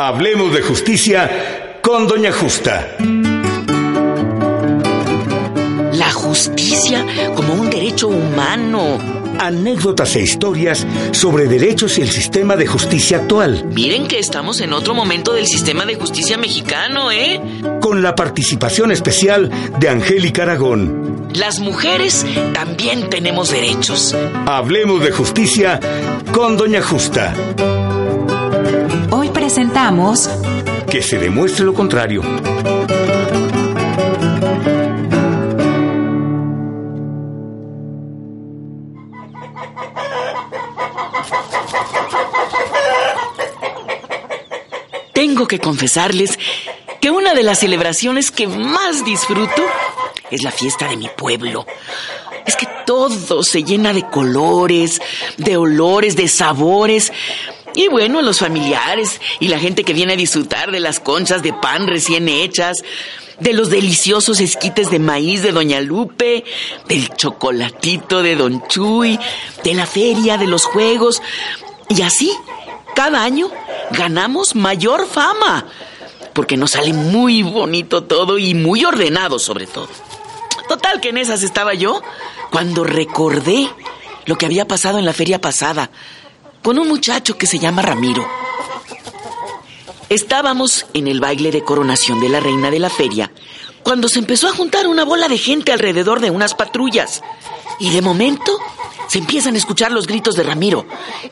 Hablemos de justicia con Doña Justa. La justicia como un derecho humano. Anécdotas e historias sobre derechos y el sistema de justicia actual. Miren que estamos en otro momento del sistema de justicia mexicano, ¿eh? Con la participación especial de Angélica Aragón. Las mujeres también tenemos derechos. Hablemos de justicia con Doña Justa. Hoy presentamos Que se demuestre lo contrario. Tengo que confesarles que una de las celebraciones que más disfruto es la fiesta de mi pueblo. Es que todo se llena de colores, de olores, de sabores. Y bueno, los familiares y la gente que viene a disfrutar de las conchas de pan recién hechas, de los deliciosos esquites de maíz de Doña Lupe, del chocolatito de Don Chuy, de la feria, de los juegos. Y así, cada año ganamos mayor fama, porque nos sale muy bonito todo y muy ordenado sobre todo. Total que en esas estaba yo cuando recordé lo que había pasado en la feria pasada con un muchacho que se llama Ramiro. Estábamos en el baile de coronación de la reina de la feria cuando se empezó a juntar una bola de gente alrededor de unas patrullas. Y de momento se empiezan a escuchar los gritos de Ramiro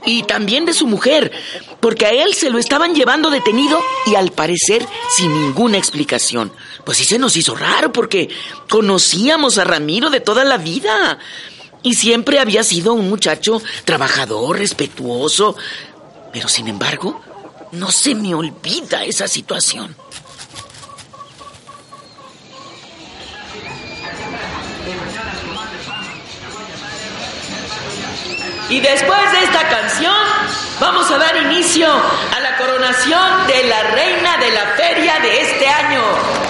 y también de su mujer, porque a él se lo estaban llevando detenido y al parecer sin ninguna explicación. Pues sí se nos hizo raro porque conocíamos a Ramiro de toda la vida y siempre había sido un muchacho trabajador, respetuoso, pero sin embargo, no se me olvida esa situación. Y después de esta canción, vamos a dar inicio a la coronación de la reina de la feria de este año.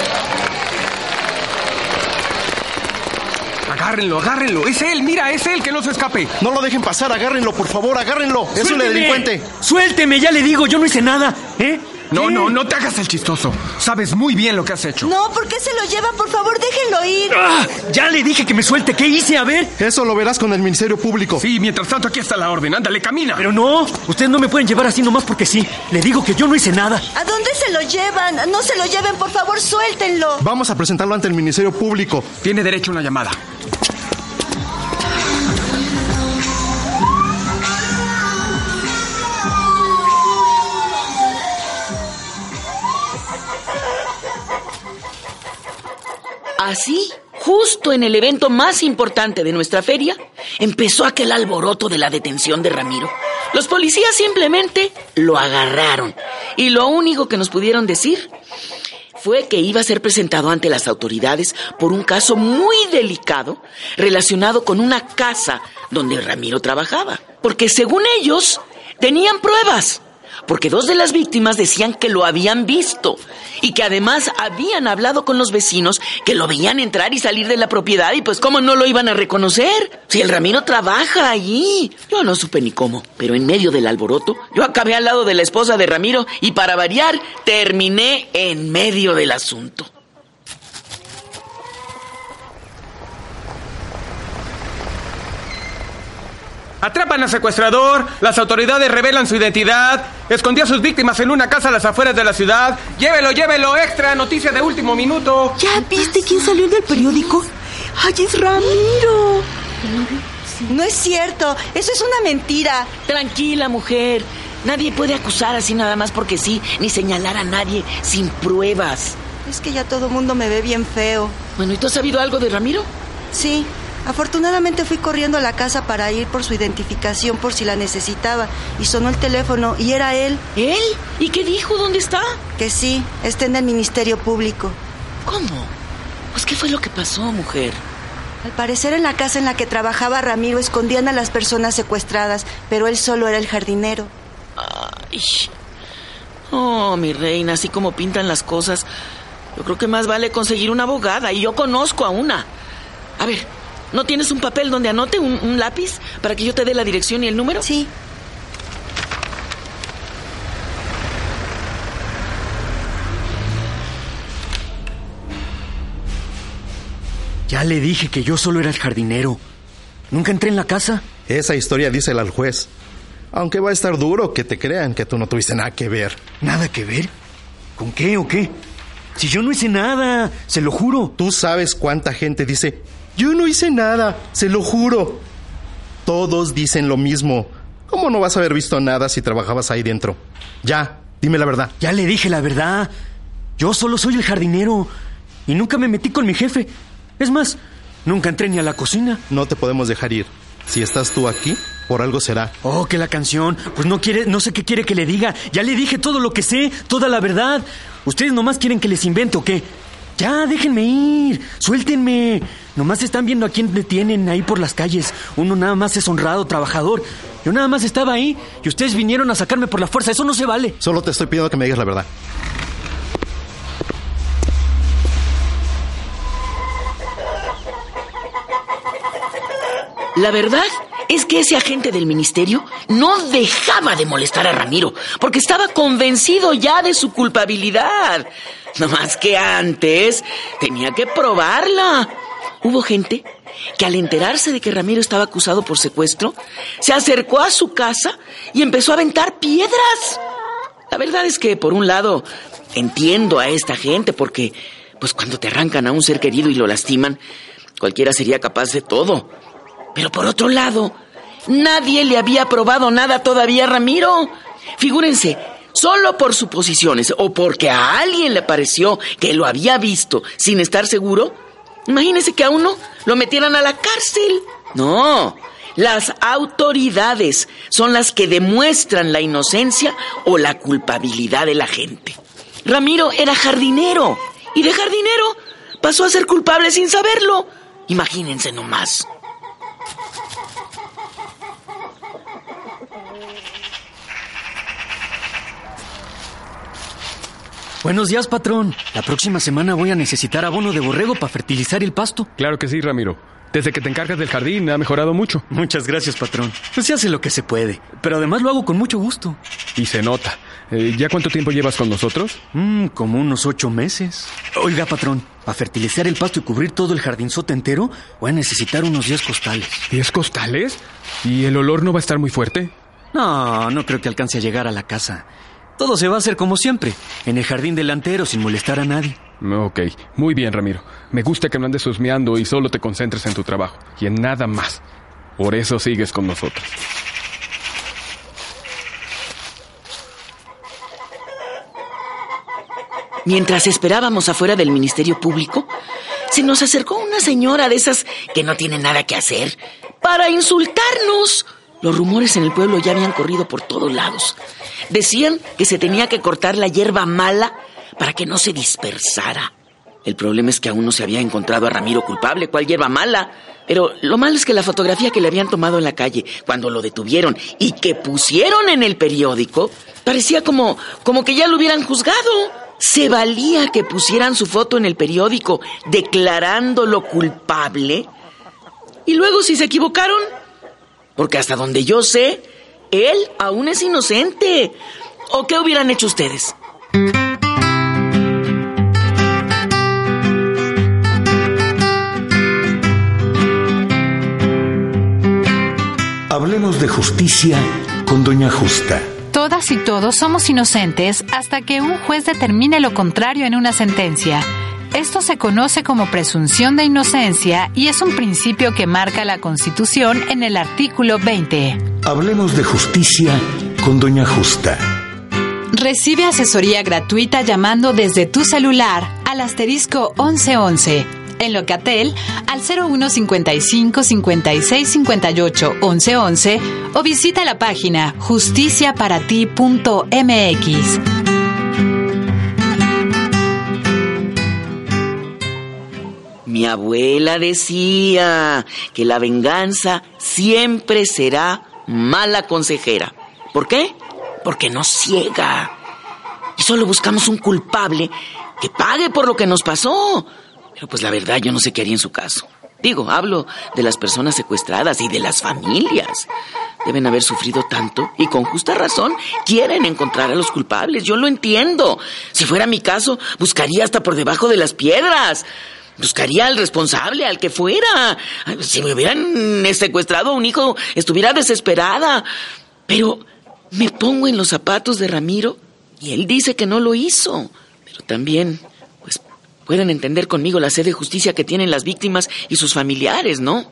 Agárrenlo, agárrenlo. Es él, mira, es él, que no se escape. No lo dejen pasar, agárrenlo, por favor, agárrenlo. Es un delincuente. Suélteme, ya le digo, yo no hice nada, ¿eh? No, ¿Qué? no, no te hagas el chistoso. Sabes muy bien lo que has hecho. No, ¿por qué se lo llevan? Por favor, déjenlo ir. ¡Ah! Ya le dije que me suelte, ¿qué hice? A ver. Eso lo verás con el Ministerio Público. Sí, mientras tanto aquí está la orden. Ándale, camina. Pero no, ustedes no me pueden llevar así nomás porque sí. Le digo que yo no hice nada. ¿A dónde se lo llevan? No se lo lleven, por favor, suéltenlo. Vamos a presentarlo ante el Ministerio Público. Tiene derecho a una llamada. Así, justo en el evento más importante de nuestra feria, empezó aquel alboroto de la detención de Ramiro. Los policías simplemente lo agarraron y lo único que nos pudieron decir fue que iba a ser presentado ante las autoridades por un caso muy delicado relacionado con una casa donde Ramiro trabajaba. Porque según ellos, tenían pruebas. Porque dos de las víctimas decían que lo habían visto y que además habían hablado con los vecinos que lo veían entrar y salir de la propiedad y pues cómo no lo iban a reconocer. Si el Ramiro trabaja allí. Yo no supe ni cómo, pero en medio del alboroto yo acabé al lado de la esposa de Ramiro y para variar terminé en medio del asunto. Atrapan al secuestrador, las autoridades revelan su identidad, escondió a sus víctimas en una casa a las afueras de la ciudad. Llévelo, llévelo, extra, noticia de último minuto. ¿Ya viste quién salió en el periódico? ¡Ay, es Ramiro! No es cierto, eso es una mentira. Tranquila, mujer. Nadie puede acusar así nada más porque sí, ni señalar a nadie sin pruebas. Es que ya todo mundo me ve bien feo. Bueno, ¿y tú has sabido algo de Ramiro? Sí, Afortunadamente fui corriendo a la casa para ir por su identificación por si la necesitaba y sonó el teléfono y era él. ¿Él? ¿Y qué dijo? ¿Dónde está? Que sí, está en el Ministerio Público. ¿Cómo? Pues qué fue lo que pasó, mujer. Al parecer en la casa en la que trabajaba Ramiro escondían a las personas secuestradas, pero él solo era el jardinero. Ay. Oh, mi reina, así como pintan las cosas, yo creo que más vale conseguir una abogada y yo conozco a una. A ver, ¿no tienes un papel donde anote un, un lápiz para que yo te dé la dirección y el número? Sí. Ya le dije que yo solo era el jardinero. Nunca entré en la casa. Esa historia dice al juez. Aunque va a estar duro que te crean que tú no tuviste nada que ver. ¿Nada que ver? ¿Con qué o qué? Si yo no hice nada, se lo juro. Tú sabes cuánta gente dice, yo no hice nada, se lo juro. Todos dicen lo mismo. ¿Cómo no vas a haber visto nada si trabajabas ahí dentro? Ya, dime la verdad. Ya le dije la verdad. Yo solo soy el jardinero. Y nunca me metí con mi jefe. Es más, nunca entré ni a la cocina. No te podemos dejar ir. Si estás tú aquí, por algo será. Oh, que la canción. Pues no quiere, no sé qué quiere que le diga. Ya le dije todo lo que sé, toda la verdad. ¿Ustedes nomás quieren que les invente o qué? Ya, déjenme ir. Suéltenme. Nomás están viendo a quién detienen ahí por las calles. Uno nada más es honrado, trabajador. Yo nada más estaba ahí y ustedes vinieron a sacarme por la fuerza. Eso no se vale. Solo te estoy pidiendo que me digas la verdad. La verdad es que ese agente del ministerio no dejaba de molestar a Ramiro, porque estaba convencido ya de su culpabilidad. No más que antes tenía que probarla. Hubo gente que al enterarse de que Ramiro estaba acusado por secuestro, se acercó a su casa y empezó a aventar piedras. La verdad es que, por un lado, entiendo a esta gente porque, pues cuando te arrancan a un ser querido y lo lastiman, cualquiera sería capaz de todo. Pero por otro lado, nadie le había probado nada todavía a Ramiro. Figúrense, solo por suposiciones o porque a alguien le pareció que lo había visto sin estar seguro, imagínense que a uno lo metieran a la cárcel. No, las autoridades son las que demuestran la inocencia o la culpabilidad de la gente. Ramiro era jardinero y de jardinero pasó a ser culpable sin saberlo. Imagínense nomás. Buenos días, patrón. La próxima semana voy a necesitar abono de borrego para fertilizar el pasto. Claro que sí, Ramiro. Desde que te encargas del jardín ha mejorado mucho. Muchas gracias, patrón. Pues se hace lo que se puede. Pero además lo hago con mucho gusto. Y se nota. Eh, ¿Ya cuánto tiempo llevas con nosotros? Mmm, como unos ocho meses. Oiga, patrón, para fertilizar el pasto y cubrir todo el jardinzote entero, voy a necesitar unos 10 costales. ¿Diez costales? ¿Y el olor no va a estar muy fuerte? No, no creo que alcance a llegar a la casa. Todo se va a hacer como siempre, en el jardín delantero, sin molestar a nadie. Ok, muy bien, Ramiro. Me gusta que no andes husmeando y solo te concentres en tu trabajo y en nada más. Por eso sigues con nosotros. Mientras esperábamos afuera del Ministerio Público, se nos acercó una señora de esas que no tiene nada que hacer para insultarnos. Los rumores en el pueblo ya habían corrido por todos lados. Decían que se tenía que cortar la hierba mala para que no se dispersara. El problema es que aún no se había encontrado a Ramiro culpable, cuál hierba mala. Pero lo malo es que la fotografía que le habían tomado en la calle cuando lo detuvieron y que pusieron en el periódico parecía como como que ya lo hubieran juzgado. Se valía que pusieran su foto en el periódico declarándolo culpable. Y luego si se equivocaron, porque hasta donde yo sé, él aún es inocente. ¿O qué hubieran hecho ustedes? Hablemos de justicia con Doña Justa. Todas y todos somos inocentes hasta que un juez determine lo contrario en una sentencia. Esto se conoce como presunción de inocencia y es un principio que marca la Constitución en el artículo 20. Hablemos de justicia con Doña Justa. Recibe asesoría gratuita llamando desde tu celular al asterisco 1111 en Locatel al 0155 56 58 11 11 o visita la página justiciaparati.mx. Mi abuela decía que la venganza siempre será mala consejera. ¿Por qué? Porque nos ciega. Y solo buscamos un culpable que pague por lo que nos pasó. Pero pues la verdad yo no sé qué haría en su caso. Digo, hablo de las personas secuestradas y de las familias. Deben haber sufrido tanto y con justa razón quieren encontrar a los culpables. Yo lo entiendo. Si fuera mi caso, buscaría hasta por debajo de las piedras. Buscaría al responsable, al que fuera. Si me hubieran secuestrado a un hijo, estuviera desesperada. Pero me pongo en los zapatos de Ramiro y él dice que no lo hizo. Pero también, pues, pueden entender conmigo la sed de justicia que tienen las víctimas y sus familiares, ¿no?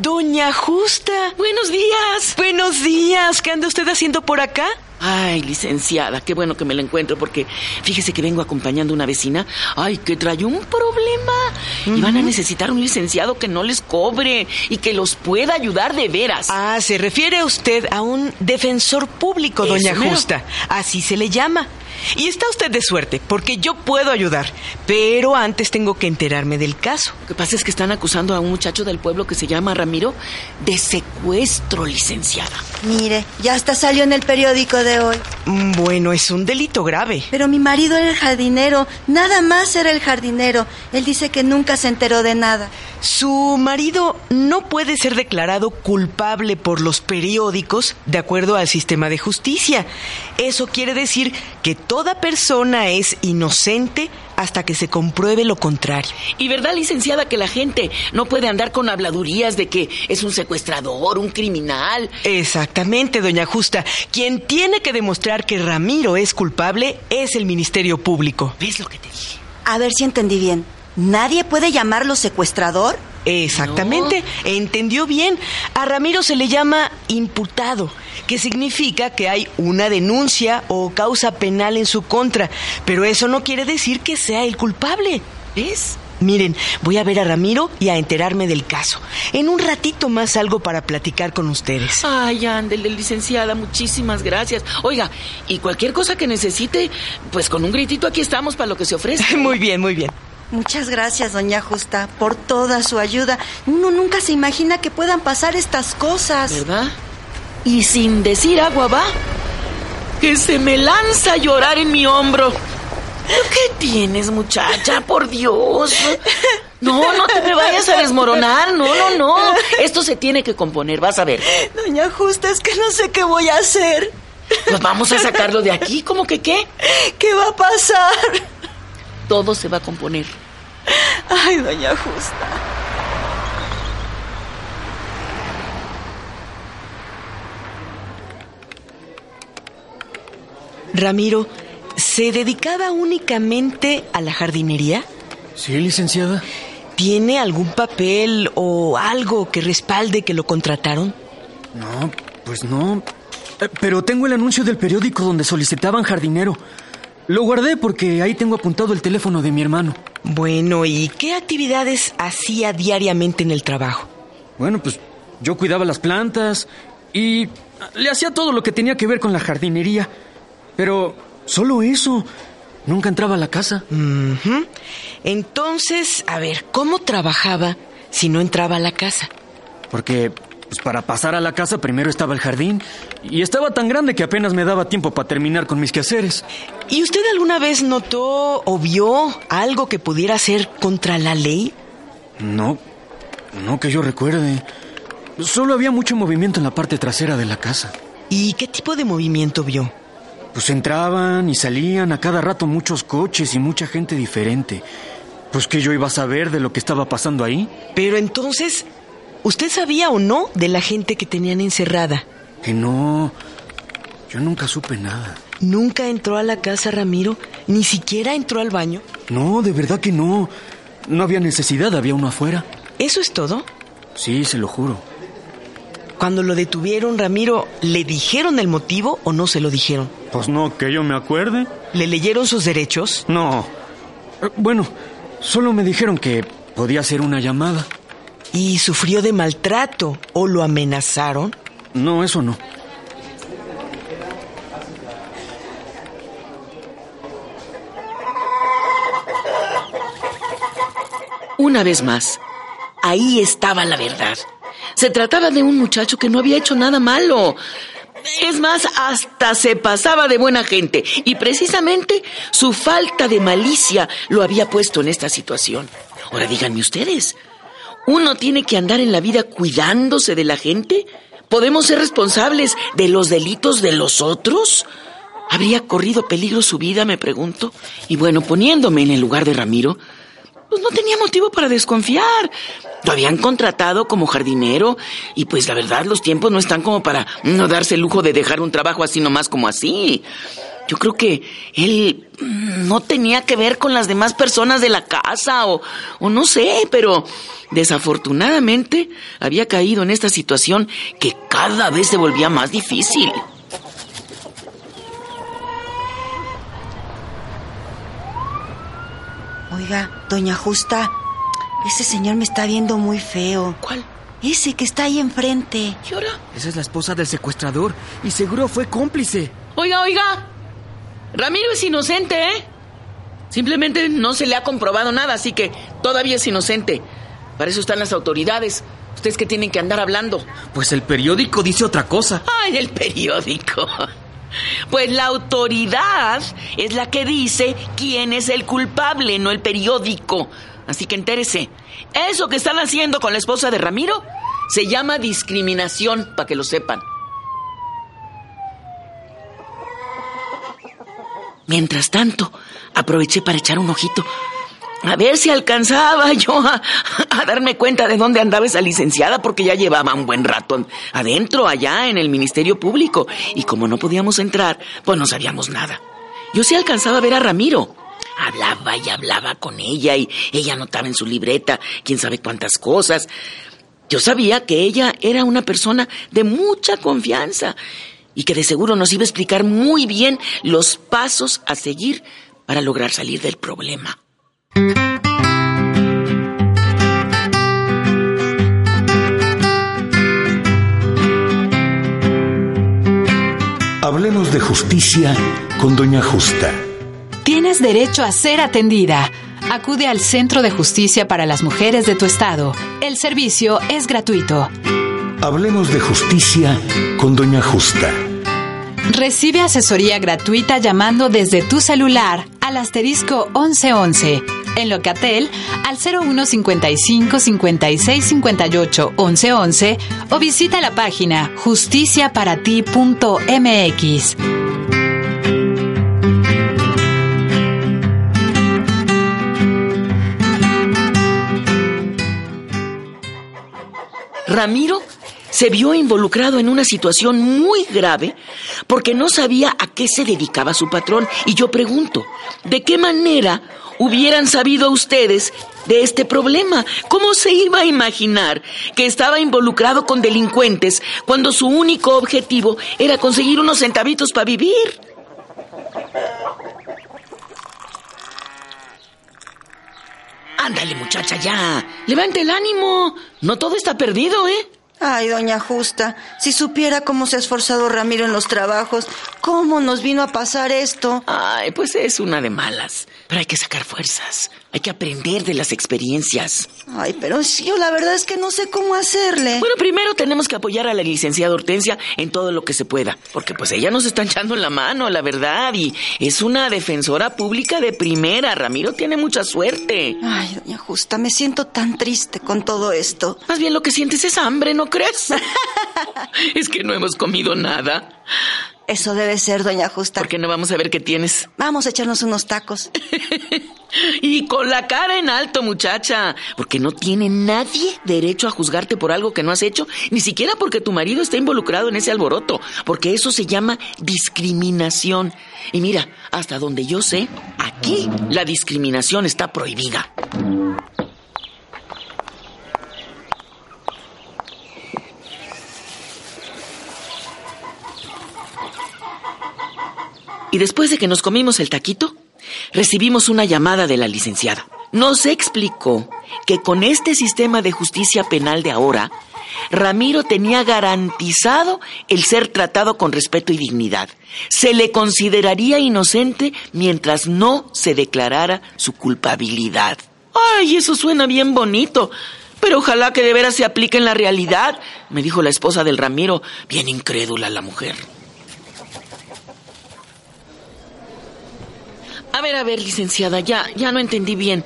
Doña Justa. Buenos días. Buenos días. ¿Qué anda usted haciendo por acá? Ay, licenciada, qué bueno que me la encuentro porque fíjese que vengo acompañando a una vecina. Ay, que trae un problema. Y van a necesitar un licenciado que no les cobre y que los pueda ayudar de veras. Ah, se refiere usted a un defensor público, Eso doña mero. Justa. Así se le llama. Y está usted de suerte, porque yo puedo ayudar. Pero antes tengo que enterarme del caso. Lo que pasa es que están acusando a un muchacho del pueblo que se llama Ramiro de secuestro, licenciada. Mire, ya hasta salió en el periódico de hoy. Mm, Bueno, es un delito grave. Pero mi marido era el jardinero, nada más era el jardinero. Él dice que nunca se enteró de nada. Su marido no puede ser declarado culpable por los periódicos de acuerdo al sistema de justicia. Eso quiere decir que toda persona es inocente hasta que se compruebe lo contrario. Y verdad, licenciada, que la gente no puede andar con habladurías de que es un secuestrador, un criminal. Exactamente, doña Justa. Quien tiene que demostrar que Ramiro es culpable es el Ministerio Público. ¿Ves lo que te dije? A ver si entendí bien. ¿Nadie puede llamarlo secuestrador? Exactamente, entendió bien. A Ramiro se le llama imputado, que significa que hay una denuncia o causa penal en su contra, pero eso no quiere decir que sea el culpable. ¿Ves? Miren, voy a ver a Ramiro y a enterarme del caso. En un ratito más salgo para platicar con ustedes. Ay, ándele, licenciada, muchísimas gracias. Oiga, y cualquier cosa que necesite, pues con un gritito aquí estamos para lo que se ofrezca. Muy bien, muy bien. Muchas gracias, doña Justa, por toda su ayuda. Uno nunca se imagina que puedan pasar estas cosas. ¿Verdad? Y sin decir agua va, que se me lanza a llorar en mi hombro. ¿Pero ¿Qué tienes, muchacha? Por Dios. No, no te me vayas a desmoronar. No, no, no. Esto se tiene que componer, vas a ver. Doña Justa, es que no sé qué voy a hacer. Pues vamos a sacarlo de aquí. ¿Cómo que qué? ¿Qué va a pasar? Todo se va a componer. Ay, doña Justa. Ramiro, ¿se dedicaba únicamente a la jardinería? Sí, licenciada. ¿Tiene algún papel o algo que respalde que lo contrataron? No, pues no. Eh, Pero tengo el anuncio del periódico donde solicitaban jardinero. Lo guardé porque ahí tengo apuntado el teléfono de mi hermano. Bueno, ¿y qué actividades hacía diariamente en el trabajo? Bueno, pues yo cuidaba las plantas y le hacía todo lo que tenía que ver con la jardinería. Pero solo eso. Nunca entraba a la casa. Entonces, a ver, ¿cómo trabajaba si no entraba a la casa? Porque pues para pasar a la casa primero estaba el jardín y estaba tan grande que apenas me daba tiempo para terminar con mis quehaceres. ¿Y usted alguna vez notó o vio algo que pudiera ser contra la ley? No, no que yo recuerde. Solo había mucho movimiento en la parte trasera de la casa. ¿Y qué tipo de movimiento vio? Pues entraban y salían a cada rato muchos coches y mucha gente diferente. Pues que yo iba a saber de lo que estaba pasando ahí. Pero entonces, ¿usted sabía o no de la gente que tenían encerrada? Que no. Yo nunca supe nada. ¿Nunca entró a la casa Ramiro? ¿Ni siquiera entró al baño? No, de verdad que no. No había necesidad, había uno afuera. ¿Eso es todo? Sí, se lo juro. Cuando lo detuvieron, Ramiro, ¿le dijeron el motivo o no se lo dijeron? Pues no, que yo me acuerde. ¿Le leyeron sus derechos? No. Eh, Bueno, solo me dijeron que podía hacer una llamada. ¿Y sufrió de maltrato o lo amenazaron? No, eso no. Una vez más, ahí estaba la verdad. Se trataba de un muchacho que no había hecho nada malo. Es más, hasta se pasaba de buena gente. Y precisamente su falta de malicia lo había puesto en esta situación. Ahora díganme ustedes, ¿uno tiene que andar en la vida cuidándose de la gente? ¿Podemos ser responsables de los delitos de los otros? ¿Habría corrido peligro su vida, me pregunto? Y bueno, poniéndome en el lugar de Ramiro, pues no tenía motivo para desconfiar. Lo habían contratado como jardinero y pues la verdad los tiempos no están como para no darse el lujo de dejar un trabajo así nomás como así. Yo creo que él no tenía que ver con las demás personas de la casa o, o no sé, pero desafortunadamente había caído en esta situación que cada vez se volvía más difícil. Oiga, doña Justa, ese señor me está viendo muy feo. ¿Cuál? Ese que está ahí enfrente. ¿Y ahora? Esa es la esposa del secuestrador y seguro fue cómplice. Oiga, oiga. Ramiro es inocente, ¿eh? Simplemente no se le ha comprobado nada, así que todavía es inocente. Para eso están las autoridades. Ustedes que tienen que andar hablando. Pues el periódico dice otra cosa. Ay, el periódico. Pues la autoridad es la que dice quién es el culpable, no el periódico. Así que entérese. Eso que están haciendo con la esposa de Ramiro se llama discriminación, para que lo sepan. Mientras tanto, aproveché para echar un ojito. A ver si alcanzaba yo a, darme cuenta de dónde andaba esa licenciada, porque ya llevaba un buen rato adentro, allá en el Ministerio Público. Y como no podíamos entrar, pues no sabíamos nada. Yo sí alcanzaba a ver a Ramiro. Hablaba y hablaba con ella y ella anotaba en su libreta quién sabe cuántas cosas. Yo sabía que ella era una persona de mucha confianza y que de seguro nos iba a explicar muy bien los pasos a seguir para lograr salir del problema. Hablemos de justicia con Doña Justa. Tienes derecho a ser atendida. Acude al Centro de Justicia para las Mujeres de tu estado. El servicio es gratuito. Hablemos de justicia con Doña Justa. Recibe asesoría gratuita llamando desde tu celular al asterisco 1111 en Locatel al 0155 56 58 1111 o visita la página justiciaparati.mx. Ramiro se vio involucrado en una situación muy grave porque no sabía a qué se dedicaba su patrón. Y yo pregunto, ¿de qué manera hubieran sabido ustedes de este problema? ¿Cómo se iba a imaginar que estaba involucrado con delincuentes cuando su único objetivo era conseguir unos centavitos para vivir? Ándale, muchacha, ya. Levante el ánimo. No todo está perdido, ¿eh? Ay, doña Justa, si supiera cómo se ha esforzado Ramiro en los trabajos, cómo nos vino a pasar esto. Ay, pues es una de malas. Pero hay que sacar fuerzas. Hay que aprender de las experiencias. Ay, pero sí, yo la verdad es que no sé cómo hacerle. Bueno, primero tenemos que apoyar a la licenciada Hortensia en todo lo que se pueda. Porque pues ella nos está echando la mano, la verdad. Y es una defensora pública de primera. Ramiro tiene mucha suerte. Ay, doña Justa, me siento tan triste con todo esto. Más bien lo que sientes es hambre, ¿no crees? es que no hemos comido nada. Eso debe ser, doña Justa. ¿Por qué no vamos a ver qué tienes? Vamos a echarnos unos tacos. y con la cara en alto, muchacha. Porque no tiene nadie derecho a juzgarte por algo que no has hecho, ni siquiera porque tu marido está involucrado en ese alboroto. Porque eso se llama discriminación. Y mira, hasta donde yo sé, aquí la discriminación está prohibida. Y después de que nos comimos el taquito, recibimos una llamada de la licenciada. Nos explicó que con este sistema de justicia penal de ahora, Ramiro tenía garantizado el ser tratado con respeto y dignidad. Se le consideraría inocente mientras no se declarara su culpabilidad. Ay, eso suena bien bonito. Pero ojalá que de veras se aplique en la realidad, me dijo la esposa del Ramiro, bien incrédula la mujer. A ver, a ver, licenciada, ya, ya no entendí bien.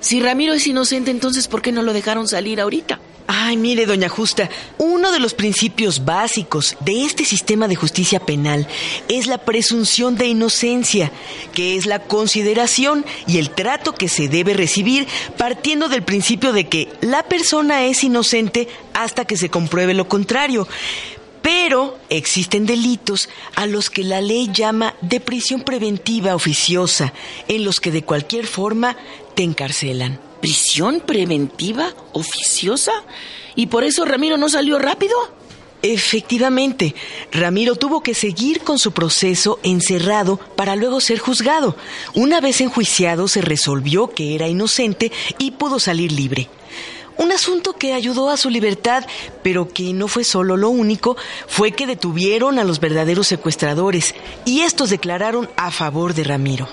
Si Ramiro es inocente, entonces ¿por qué no lo dejaron salir ahorita? Ay, mire, doña Justa, uno de los principios básicos de este sistema de justicia penal es la presunción de inocencia, que es la consideración y el trato que se debe recibir partiendo del principio de que la persona es inocente hasta que se compruebe lo contrario. Pero existen delitos a los que la ley llama de prisión preventiva oficiosa, en los que de cualquier forma te encarcelan. ¿Prisión preventiva oficiosa? ¿Y por eso Ramiro no salió rápido? Efectivamente, Ramiro tuvo que seguir con su proceso encerrado para luego ser juzgado. Una vez enjuiciado se resolvió que era inocente y pudo salir libre. Un asunto que ayudó a su libertad, pero que no fue solo lo único, fue que detuvieron a los verdaderos secuestradores y estos declararon a favor de Ramiro.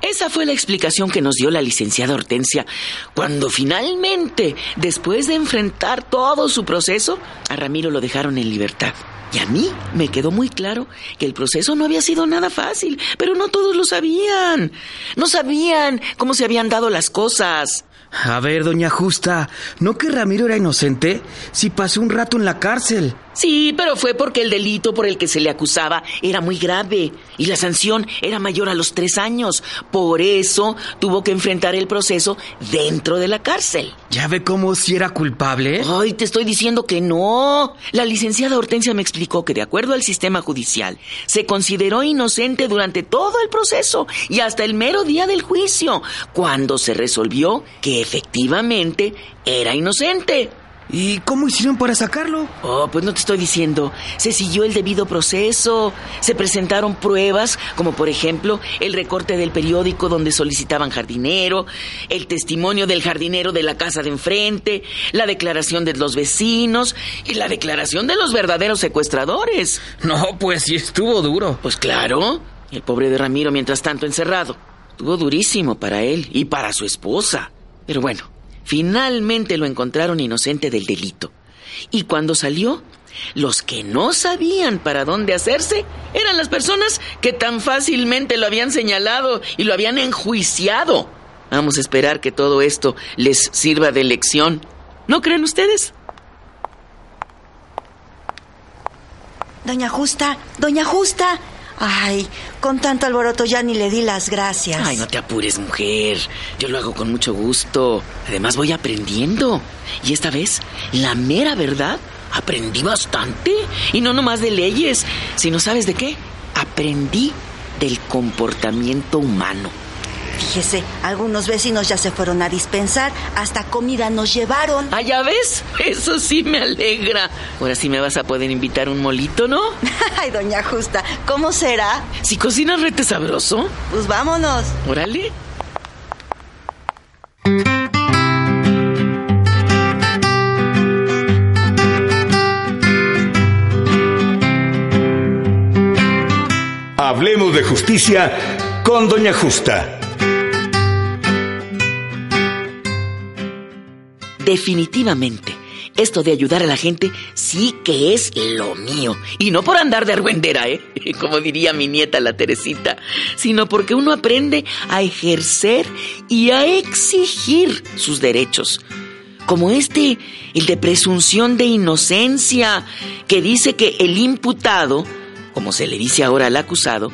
Esa fue la explicación que nos dio la licenciada Hortensia cuando finalmente, después de enfrentar todo su proceso, a Ramiro lo dejaron en libertad. Y a mí me quedó muy claro que el proceso no había sido nada fácil, pero no todos lo sabían. No sabían cómo se habían dado las cosas. A ver, doña Justa, ¿no que Ramiro era inocente? Si pasó un rato en la cárcel. Sí, pero fue porque el delito por el que se le acusaba era muy grave y la sanción era mayor a los tres años. Por eso tuvo que enfrentar el proceso dentro de la cárcel. ¿Ya ve cómo si era culpable? Ay, te estoy diciendo que no. La licenciada Hortensia me explicó que de acuerdo al sistema judicial, se consideró inocente durante todo el proceso y hasta el mero día del juicio, cuando se resolvió que efectivamente era inocente. ¿Y cómo hicieron para sacarlo? Oh, pues no te estoy diciendo. Se siguió el debido proceso. Se presentaron pruebas, como por ejemplo el recorte del periódico donde solicitaban jardinero, el testimonio del jardinero de la casa de enfrente, la declaración de los vecinos y la declaración de los verdaderos secuestradores. No, pues sí estuvo duro. Pues claro. El pobre de Ramiro, mientras tanto encerrado. Estuvo durísimo para él y para su esposa. Pero bueno, Finalmente lo encontraron inocente del delito. Y cuando salió, los que no sabían para dónde hacerse eran las personas que tan fácilmente lo habían señalado y lo habían enjuiciado. Vamos a esperar que todo esto les sirva de lección. ¿No creen ustedes? Doña Justa, doña Justa, Ay, con tanto alboroto ya ni le di las gracias. Ay, no te apures, mujer. Yo lo hago con mucho gusto. Además voy aprendiendo. Y esta vez, la mera verdad, aprendí bastante. Y no nomás de leyes, sino sabes de qué? Aprendí del comportamiento humano. Fíjese, algunos vecinos ya se fueron a dispensar, hasta comida nos llevaron. Ah, ya ves, eso sí me alegra. Ahora sí me vas a poder invitar un molito, ¿no? Ay, doña Justa, ¿cómo será? Si cocinas rete sabroso. Pues vámonos. Órale. Hablemos de justicia con Doña Justa. Definitivamente, esto de ayudar a la gente sí que es lo mío. Y no por andar de argüendera, ¿eh? Como diría mi nieta la Teresita, sino porque uno aprende a ejercer y a exigir sus derechos. Como este, el de presunción de inocencia, que dice que el imputado, como se le dice ahora al acusado,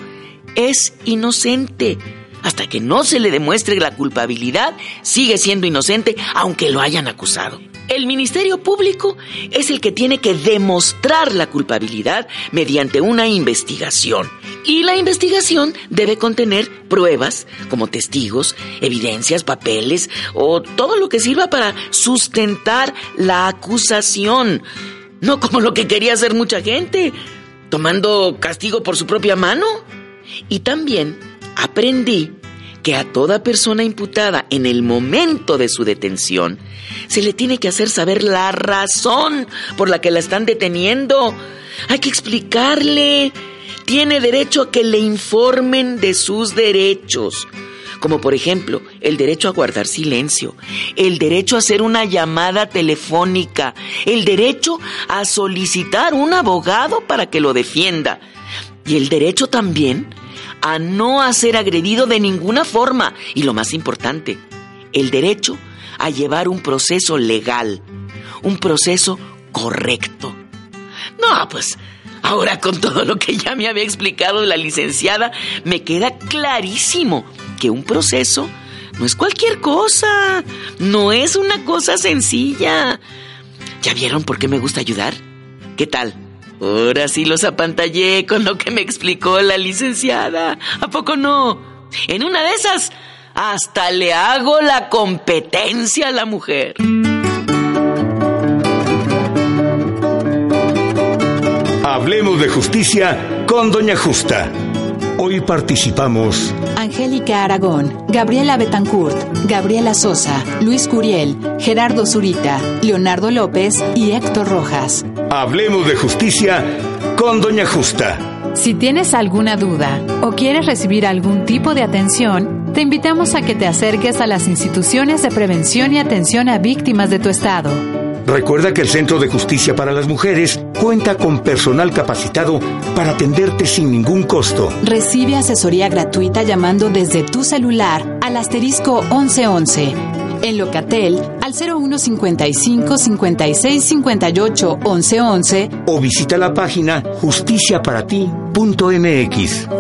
es inocente hasta que no se le demuestre la culpabilidad, sigue siendo inocente aunque lo hayan acusado. El Ministerio Público es el que tiene que demostrar la culpabilidad mediante una investigación. Y la investigación debe contener pruebas como testigos, evidencias, papeles o todo lo que sirva para sustentar la acusación. No como lo que quería hacer mucha gente, tomando castigo por su propia mano. Y también aprendí que a toda persona imputada en el momento de su detención se le tiene que hacer saber la razón por la que la están deteniendo. Hay que explicarle. Tiene derecho a que le informen de sus derechos como por ejemplo el derecho a guardar silencio, el derecho a hacer una llamada telefónica, el derecho a solicitar un abogado para que lo defienda y el derecho también a no ser agredido de ninguna forma y lo más importante, el derecho a llevar un proceso legal, un proceso correcto. No, pues ahora con todo lo que ya me había explicado la licenciada, me queda clarísimo que un proceso no es cualquier cosa, no es una cosa sencilla. ¿Ya vieron por qué me gusta ayudar? ¿Qué tal? Ahora sí los apantallé con lo que me explicó la licenciada. ¿A poco no? En una de esas, hasta le hago la competencia a la mujer. Hablemos de justicia con Doña Justa. Hoy participamos Angélica Aragón, Gabriela Betancourt, Gabriela Sosa, Luis Curiel, Gerardo Zurita, Leonardo López y Héctor Rojas. Hablemos de justicia con Doña Justa. Si tienes alguna duda o quieres recibir algún tipo de atención, te invitamos a que te acerques a las instituciones de prevención y atención a víctimas de tu estado. Recuerda que el Centro de Justicia para las Mujeres cuenta con personal capacitado para atenderte sin ningún costo. Recibe asesoría gratuita llamando desde tu celular al asterisco 1111. En Locatel al 0155 56 58 1111 o visita la página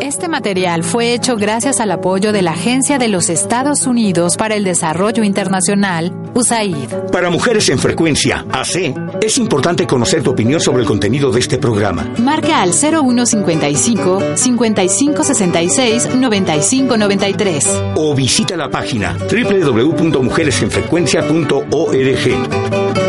Este material fue hecho gracias al apoyo de la Agencia de los Estados Unidos para el Desarrollo Internacional, USAID. Para Mujeres en Frecuencia, AC, es importante conocer tu opinión sobre el contenido de este programa. Marca al 0155 5566 9593 o visita la página www.mujeresenfrecuencia.org.